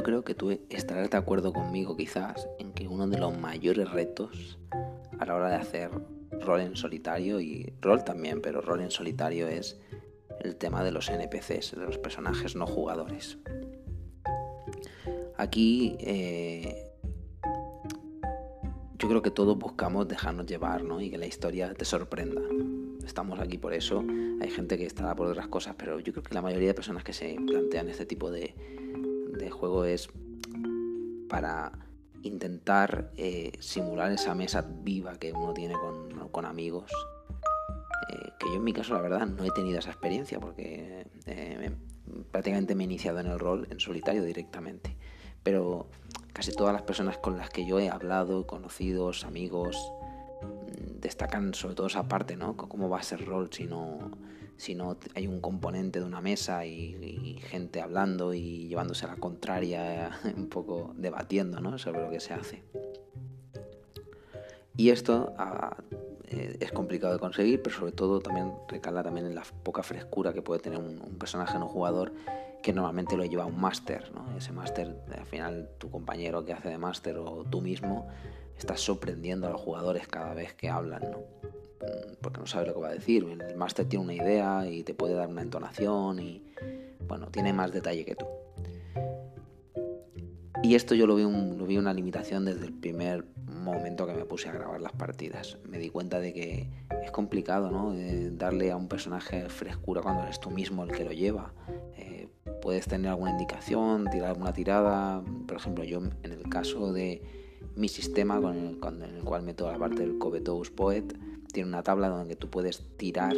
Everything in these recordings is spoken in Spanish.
yo creo que tú estarás de acuerdo conmigo quizás en que uno de los mayores retos a la hora de hacer rol en solitario y rol también, pero rol en solitario es el tema de los NPCs, de los personajes no jugadores. Aquí eh, yo creo que todos buscamos dejarnos llevar ¿no? y que la historia te sorprenda. Estamos aquí por eso. Hay gente que está por otras cosas, pero yo creo que la mayoría de personas que se plantean este tipo de, de juego es para intentar eh, simular esa mesa viva que uno tiene con, amigos. Eh, que yo en mi caso la verdad no he tenido esa experiencia porque eh, prácticamente me he iniciado en el rol en solitario directamente. Pero casi todas las personas con las que yo he hablado, conocidos, amigos, mm, destacan sobre todo esa parte, ¿no? Cómo va a ser rol si no, si no hay un componente de una mesa y, gente hablando y llevándose a la contraria, un poco debatiendo ¿no? sobre lo que se hace. Y esto ah, eh, es complicado de conseguir, pero sobre todo también recala también en la poca frescura que puede tener un, personaje no jugador que normalmente lo lleva un máster. ¿no? Ese máster, al final, tu compañero que hace de máster o tú mismo, estás sorprendiendo a los jugadores cada vez que hablan. ¿no? Mm, porque no sabe lo que va a decir. El máster tiene una idea y te puede dar una entonación y, bueno, tiene más detalle que tú. Y esto yo lo vi, lo vi una limitación desde el primer momento que me puse a grabar las partidas. Me di cuenta de que es complicado, ¿no? Eh, darle a un personaje frescura cuando eres tú mismo el que lo lleva. Eh, puedes tener alguna indicación, tirar alguna tirada. Por ejemplo, yo en el caso de mi sistema con el, con el cual meto la parte del Covetous Poet, tiene una tabla donde tú puedes tirar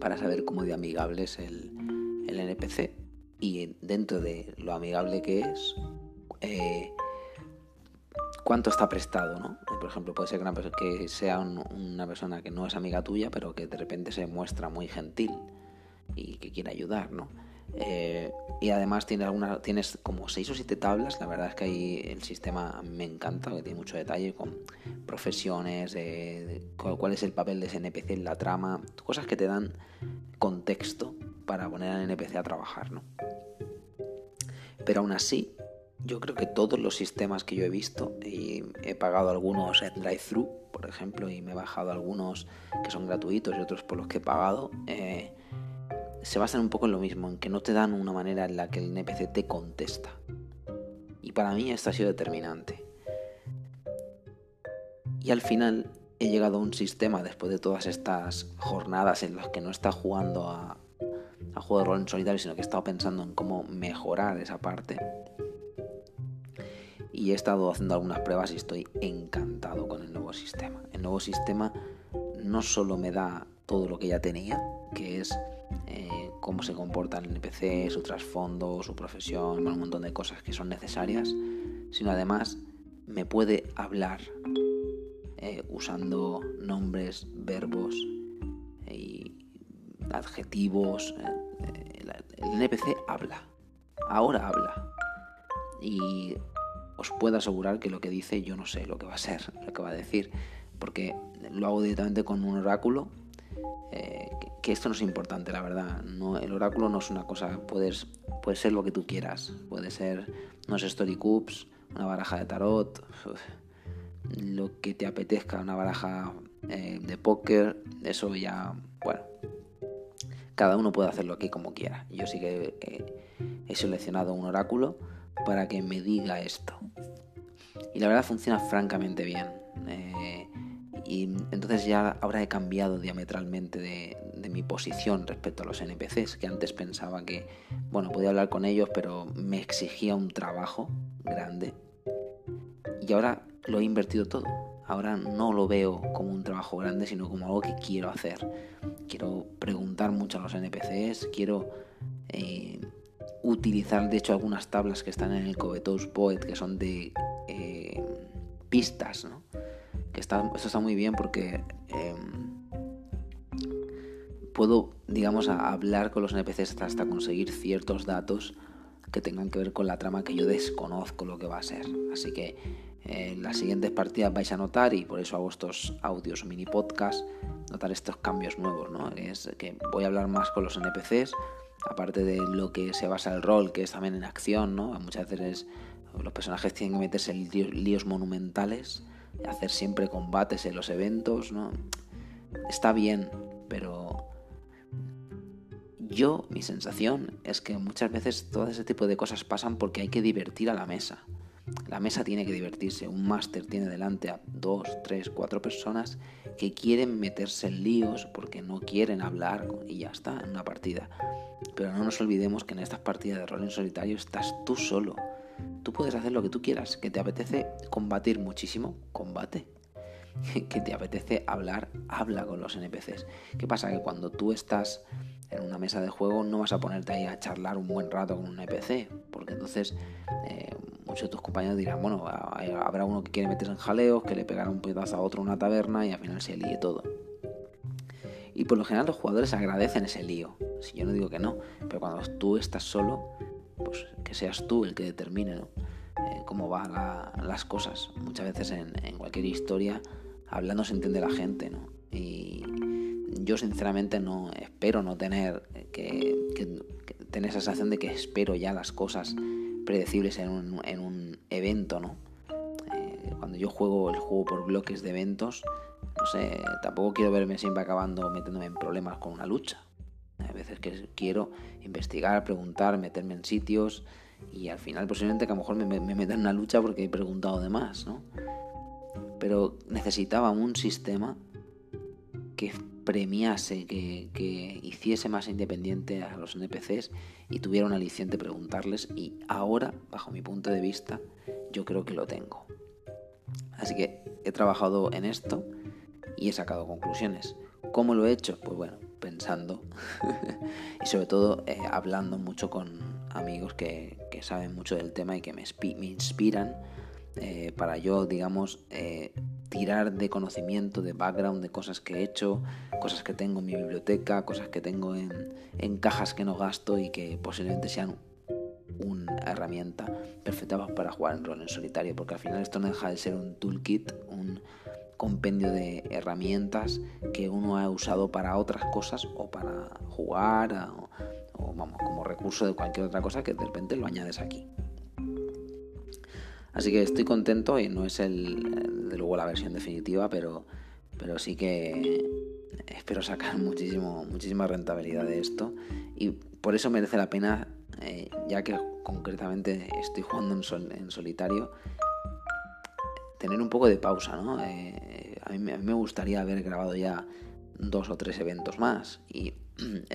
para saber cómo de amigable es el, NPC y dentro de lo amigable que es, eh, cuánto está prestado, ¿no? Por ejemplo, puede ser que, que sea una persona que no es amiga tuya, pero que de repente se muestra muy gentil y que quiere ayudar, ¿no? Eh, y además tiene alguna, tienes como seis o siete tablas. La verdad es que ahí el sistema me encanta, que tiene mucho detalle con profesiones, cuál es el papel de ese NPC en la trama, cosas que te dan contexto para poner al NPC a trabajar, ¿no? Pero aún así, yo creo que todos los sistemas que yo he visto, y he pagado algunos en drive-thru, por ejemplo, y me he bajado algunos que son gratuitos y otros por los que he pagado, eh, se basan un poco en lo mismo, en que no te dan una manera en la que el NPC te contesta. Y para mí esto ha sido determinante. Y al final he llegado a un sistema, después de todas estas jornadas en las que no está jugando a, a juego de rol en solitario, sino que he estado pensando en cómo mejorar esa parte. Y he estado haciendo algunas pruebas y estoy encantado con el nuevo sistema. El nuevo sistema no solo me da todo lo que ya tenía, que es eh, cómo se comporta el NPC, su trasfondo, su profesión, un montón de cosas que son necesarias, sino además me puede hablar eh, usando nombres, verbos y adjetivos. Eh, el NPC habla, ahora habla. Y os puedo asegurar que lo que dice yo no sé lo que va a ser, lo que va a decir, porque lo hago directamente con un oráculo que esto no es importante, la verdad. No, el oráculo no es una cosa, puedes, puede ser lo que tú quieras. Puede ser unos story cubes, una baraja de tarot, lo que te apetezca, una baraja eh, de póker, eso ya, bueno, cada uno puede hacerlo aquí como quiera. Yo sí que he seleccionado un oráculo para que me diga esto. Y la verdad funciona francamente bien. Eh, y entonces ya ahora he cambiado diametralmente de, mi posición respecto a los NPCs, que antes pensaba que, bueno, podía hablar con ellos, pero me exigía un trabajo grande. Y ahora lo he invertido todo. Ahora no lo veo como un trabajo grande, sino como algo que quiero hacer. Quiero preguntar mucho a los NPCs, quiero eh, utilizar, de hecho, algunas tablas que están en el Covetous Poet, que son de eh, pistas, ¿no? Que está, muy bien porque... Em, puedo, digamos, hablar con los NPCs hasta conseguir ciertos datos que tengan que ver con la trama que yo desconozco lo que va a ser. Así que en las siguientes partidas vais a notar, y por eso hago estos audios mini podcast, notar estos cambios nuevos, ¿no? Es que voy a hablar más con los NPCs aparte de lo que se basa el rol, que es también en acción, ¿no? Muchas veces los personajes tienen que meterse en líos, monumentales, hacer siempre combates en los eventos, ¿no? Está bien, pero yo, mi sensación es que muchas veces todo ese tipo de cosas pasan porque hay que divertir a la mesa. La mesa tiene que divertirse. Un máster tiene delante a dos, tres, cuatro personas que quieren meterse en líos porque no quieren hablar y ya está, en una partida. Pero no nos olvidemos que en estas partidas de rol en solitario estás tú solo. Tú puedes hacer lo que tú quieras. Que te apetece combatir muchísimo, combate. Que te apetece hablar, habla con los NPCs. ¿Qué pasa? Que cuando tú estás en una mesa de juego no vas a ponerte ahí a charlar un buen rato con un NPC, porque entonces eh, muchos de tus compañeros dirán, bueno, habrá uno que quiere meterse en jaleos, que le pegará un pedazo a otro en una taberna y al final se líe todo. Y por lo general los jugadores agradecen ese lío. Si yo no digo que no, pero cuando tú estás solo, pues que seas tú el que determine. Eh, cómo van las cosas. Muchas veces en, cualquier historia, hablando se entiende la gente, ¿no? Y yo sinceramente no espero no tener que, tener esa sensación de que espero ya las cosas predecibles en un, en un evento, ¿no? Eh, cuando yo juego el juego por bloques de eventos, no sé, tampoco quiero verme siempre acabando metiéndome en problemas con una lucha. Que quiero investigar, preguntar, meterme en sitios y al final posiblemente que a lo mejor me, me meta en una lucha porque he preguntado de más, ¿no? Pero necesitaba un sistema que premiase, que, que, hiciese más independiente a los NPCs y tuviera un aliciente preguntarles y ahora, bajo mi punto de vista, yo creo que lo tengo. Así que he trabajado en esto y he sacado conclusiones. ¿Cómo lo he hecho? Pues bueno, pensando. Y sobre todo eh, hablando mucho con amigos que, saben mucho del tema y que me, inspiran eh, para yo, digamos, eh, tirar de conocimiento, de background, de cosas que he hecho, cosas que tengo en mi biblioteca, cosas que tengo en, cajas que no gasto y que posiblemente sean una herramienta perfecta para jugar en rol en solitario, porque al final esto no deja de ser un toolkit, un compendio de herramientas que uno ha usado para otras cosas o para jugar o, vamos, como recurso de cualquier otra cosa que de repente lo añades aquí. Así que estoy contento y no es el, de luego la versión definitiva, pero, pero sí que espero sacar muchísimo, muchísima rentabilidad de esto y por eso merece la pena, eh, ya que concretamente estoy jugando en, solitario, tener un poco de pausa, ¿no? Eh, a, mí, me gustaría haber grabado ya dos o tres eventos más y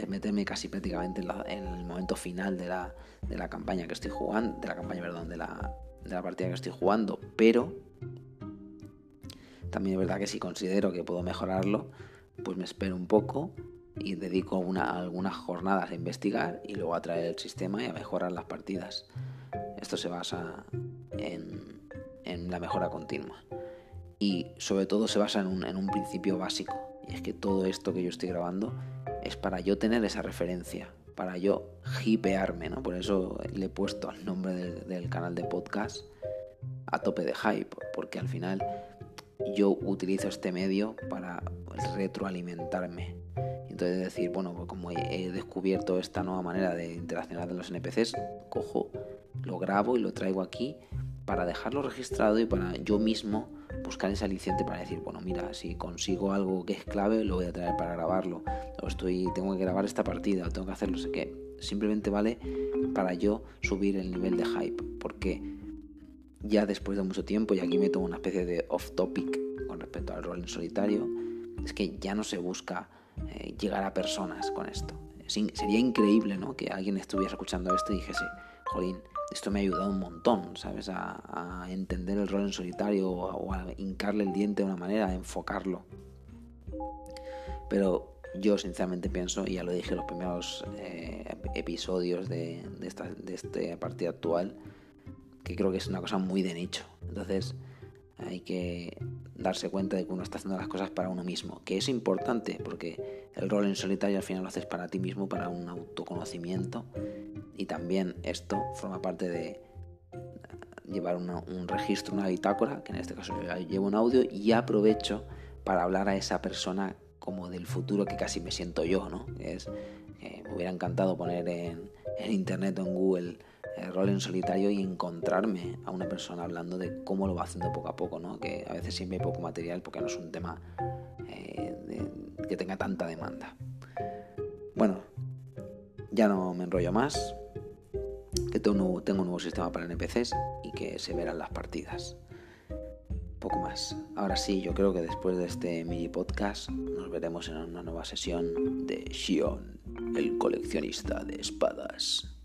meterme casi prácticamente en, en, el momento final de la, de la campaña que estoy jugando, de la campaña, perdón, de la, de la partida que estoy jugando, pero también es verdad que si considero que puedo mejorarlo, pues me espero un poco y dedico algunas jornadas a investigar y luego a traer el sistema y a mejorar las partidas. Esto se basa en, la mejora continua. Y sobre todo se basa en un, en un, principio básico. Y es que todo esto que yo estoy grabando es para yo tener esa referencia, para yo hipearme, ¿no? Por eso le he puesto al nombre del, canal de podcast a tope de hype, porque al final yo utilizo este medio para retroalimentarme. Entonces decir, bueno, pues como he descubierto esta nueva manera de interaccionar con los NPCs, cojo, lo grabo y lo traigo aquí para dejarlo registrado y para yo mismo buscar ese aliciente para decir, bueno, mira, si consigo algo que es clave, lo voy a traer para grabarlo. O estoy, tengo que grabar esta partida, o tengo que hacerlo, sé que simplemente vale para yo subir el nivel de hype, porque ya después de mucho tiempo, y aquí me tomo una especie de off topic con respecto al rol en solitario, es que ya no se busca eh, llegar a personas con esto. sería increíble, ¿no? Que alguien estuviera escuchando esto y dijese, jolín, esto me ha ayudado un montón, ¿sabes? A, entender el rol en solitario o a, hincarle el diente de una manera, a enfocarlo. Pero yo sinceramente pienso, y ya lo dije en los primeros eh, episodios de, esta, de este partido actual, que creo que es una cosa muy de nicho. Entonces hay que darse cuenta de que uno está haciendo las cosas para uno mismo, que es importante porque el rol en solitario al final lo haces para ti mismo, para un autoconocimiento y también esto forma parte de llevar un registro, una bitácora, que en este caso llevo un audio y aprovecho para hablar a esa persona como del futuro que casi me siento yo, ¿no? Es me hubiera encantado poner en, internet o en Google el rol en solitario y encontrarme a una persona hablando de cómo lo va haciendo poco a poco, ¿no? Que a veces siempre hay poco material porque no es un tema eh, que tenga tanta demanda. Bueno, ya no me enrollo más, tengo tengo un nuevo sistema para NPCs y que se verán las partidas poco más. Ahora sí, yo creo que después de este mini podcast nos veremos en una nueva sesión de Shion, el coleccionista de espadas.